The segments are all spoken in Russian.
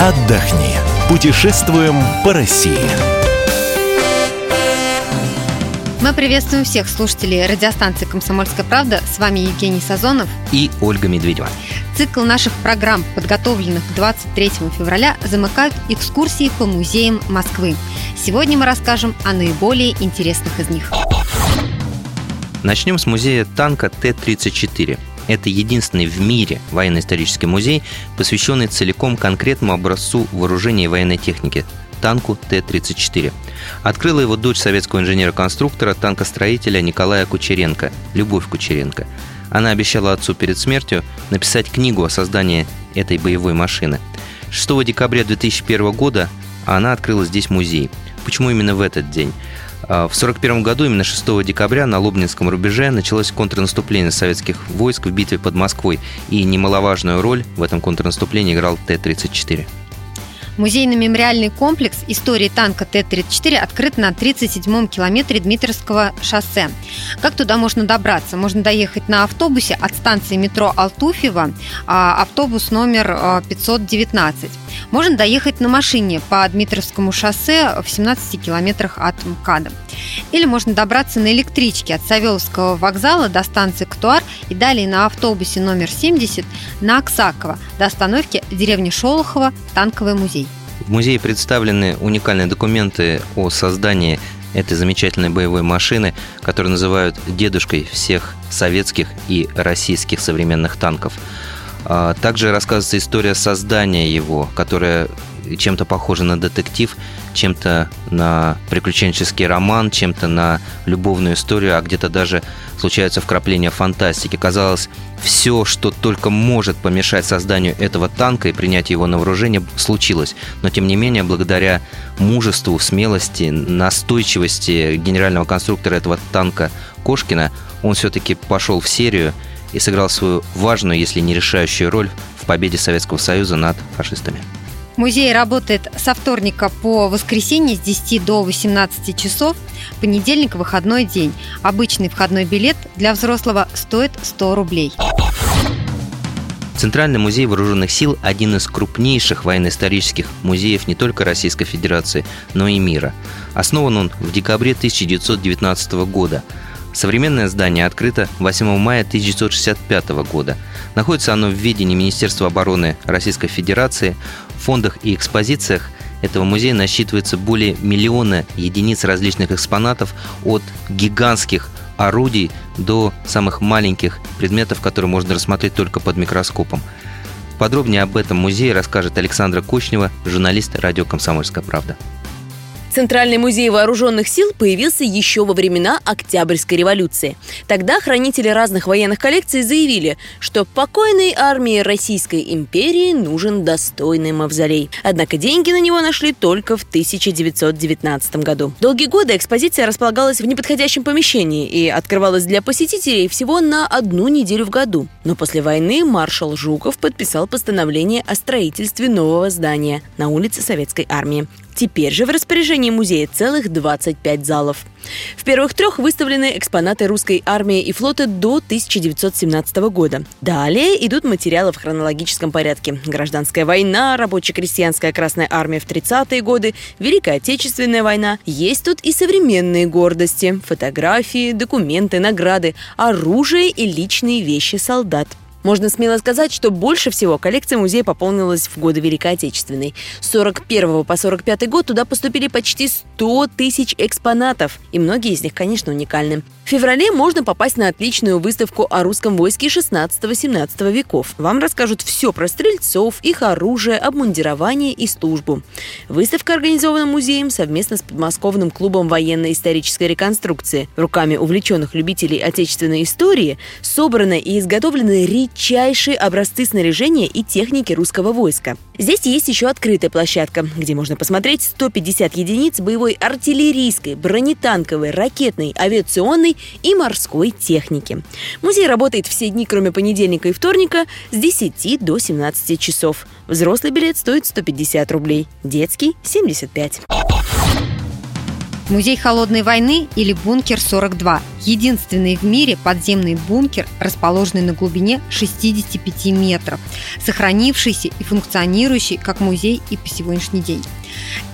отдохни. Путешествуем по России. Мы приветствуем всех слушателей радиостанции «Комсомольская правда». С вами Евгений Сазонов и Ольга Медведева. Цикл наших программ, подготовленных к 23 февраля, замыкают экскурсии по музеям Москвы. Сегодня мы расскажем о наиболее интересных из них. Начнем с музея танка Т-34. Это единственный в мире военно-исторический музей, посвященный целиком конкретному образцу вооружения и военной техники – танку Т-34. Открыла его дочь советского инженера-конструктора, танкостроителя Николая Кучеренко, Любовь Кучеренко. Она обещала отцу перед смертью написать книгу о создании этой боевой машины. 6 декабря 2001 года она открыла здесь музей. Почему именно в этот день? А, в 1941 году, именно 6 декабря, на Лобнинском рубеже началось контрнаступление советских войск в битве под Москвой, и немаловажную роль в этом контрнаступлении играл Т-34. Музейно-мемориальный комплекс истории танка Т-34 открыт на 37-м километре Дмитровского шоссе. Как туда можно добраться? Можно доехать на автобусе от станции метро Алтуфьево, а, автобус номер 519. Можно доехать на машине по Дмитровскому шоссе в 17 километрах от МКАДа. Или можно добраться на электричке от Савеловского вокзала до станции Ктуар и далее на автобусе номер 70 на Оксаково до остановки деревни Шолохова «Танковый музей». В музее представлены уникальные документы о создании этой замечательной боевой машины, которую называют дедушкой всех советских и российских современных танков. А, также рассказывается история создания его, которая чем-то похожа на детектив, чем-то на приключенческий роман, чем-то на любовную историю, а где-то даже случаются вкрапления фантастики. Казалось, все, что только может помешать созданию этого танка и принять его на вооружение, случилось. Но, тем не менее, благодаря мужеству, смелости, настойчивости генерального конструктора этого танка Кошкина, он все-таки пошел в серию и сыграл свою важную, если не решающую роль в победе Советского Союза над фашистами. Музей работает со вторника по воскресенье с 10 до 18 часов. Понедельник – выходной день. Обычный входной билет для взрослого стоит 100 рублей. Центральный музей вооруженных сил – один из крупнейших военно-исторических музеев не только Российской Федерации, но и мира. Основан он в декабре 1919 года – Современное здание открыто 8 мая 1965 года. Находится оно в ведении Министерства обороны Российской Федерации. В фондах и экспозициях этого музея насчитывается более миллиона единиц различных экспонатов от гигантских орудий до самых маленьких предметов, которые можно рассмотреть только под микроскопом. Подробнее об этом музее расскажет Александра Кочнева, журналист радио «Комсомольская правда». Центральный музей вооруженных сил появился еще во времена Октябрьской революции. Тогда хранители разных военных коллекций заявили, что покойной армии Российской империи нужен достойный мавзолей. Однако деньги на него нашли только в 1919 году. Долгие годы экспозиция располагалась в неподходящем помещении и открывалась для посетителей всего на одну неделю в году. Но после войны маршал Жуков подписал постановление о строительстве нового здания на улице Советской армии. Теперь же в распоряжении музея целых 25 залов. В первых трех выставлены экспонаты русской армии и флота до 1917 года. Далее идут материалы в хронологическом порядке. Гражданская война, рабоче-крестьянская Красная армия в 30-е годы, Великая Отечественная война. Есть тут и современные гордости, фотографии, документы, награды, оружие и личные вещи солдат. Можно смело сказать, что больше всего коллекция музея пополнилась в годы Великой Отечественной. С 41 по 45 год туда поступили почти 100 тысяч экспонатов, и многие из них, конечно, уникальны. В феврале можно попасть на отличную выставку о русском войске 16-17 веков. Вам расскажут все про стрельцов, их оружие, обмундирование и службу. Выставка организована музеем совместно с подмосковным клубом военно-исторической реконструкции. Руками увлеченных любителей отечественной истории собраны и изготовлены редчайшие образцы снаряжения и техники русского войска. Здесь есть еще открытая площадка, где можно посмотреть 150 единиц боевой артиллерийской, бронетанковой, ракетной, авиационной и морской техники. Музей работает все дни, кроме понедельника и вторника, с 10 до 17 часов. Взрослый билет стоит 150 рублей, детский – 75. Музей холодной войны или бункер 42 – единственный в мире подземный бункер, расположенный на глубине 65 метров, сохранившийся и функционирующий как музей и по сегодняшний день.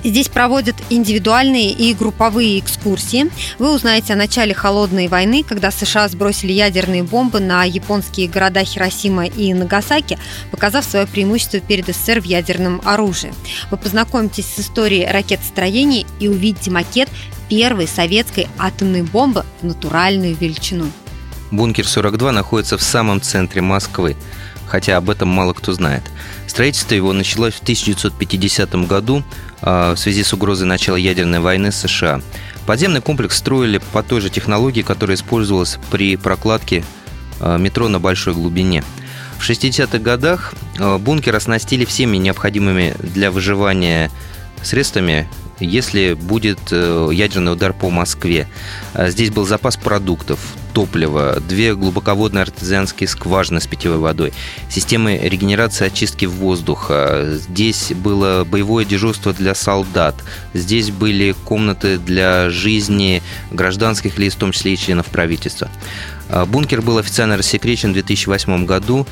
Здесь проводят индивидуальные и групповые экскурсии. Вы узнаете о начале холодной войны, когда США сбросили ядерные бомбы на японские города Хиросима и Нагасаки, показав свое преимущество перед СССР в ядерном оружии. Вы познакомитесь с историей ракетостроения и увидите макет первой советской атомной бомбы в натуральную величину. Бункер 42 находится в самом центре Москвы, хотя об этом мало кто знает. Строительство его началось в 1950 году в связи с угрозой начала ядерной войны США. Подземный комплекс строили по той же технологии, которая использовалась при прокладке а, метро на большой глубине. В 60-х годах а, бункер оснастили всеми необходимыми для выживания средствами если будет э, ядерный удар по Москве. А здесь был запас продуктов, топлива, две глубоководные артезианские скважины с питьевой водой, системы регенерации очистки воздуха. Здесь было боевое дежурство для солдат. Здесь были комнаты для жизни гражданских лиц, в том числе и членов правительства. А бункер был официально рассекречен в 2008 году.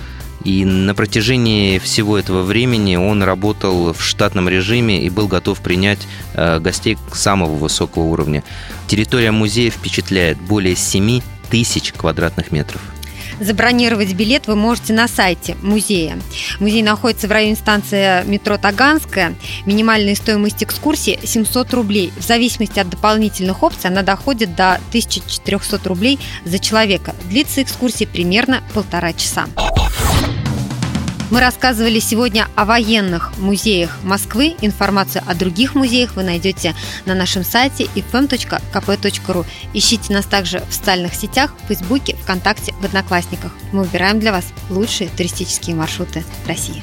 И на протяжении всего этого времени он работал в штатном режиме и был готов принять э, гостей самого высокого уровня. Территория музея впечатляет более 7 тысяч квадратных метров. Забронировать билет вы можете на сайте музея. Музей находится в районе станции метро Таганская. Минимальная стоимость экскурсии 700 рублей. В зависимости от дополнительных опций она доходит до 1400 рублей за человека. Длится экскурсия примерно полтора часа. Мы рассказывали сегодня о военных музеях Москвы. Информацию о других музеях вы найдете на нашем сайте ifm.kp.ru. Ищите нас также в социальных сетях, в Фейсбуке, ВКонтакте, в Одноклассниках. Мы выбираем для вас лучшие туристические маршруты России.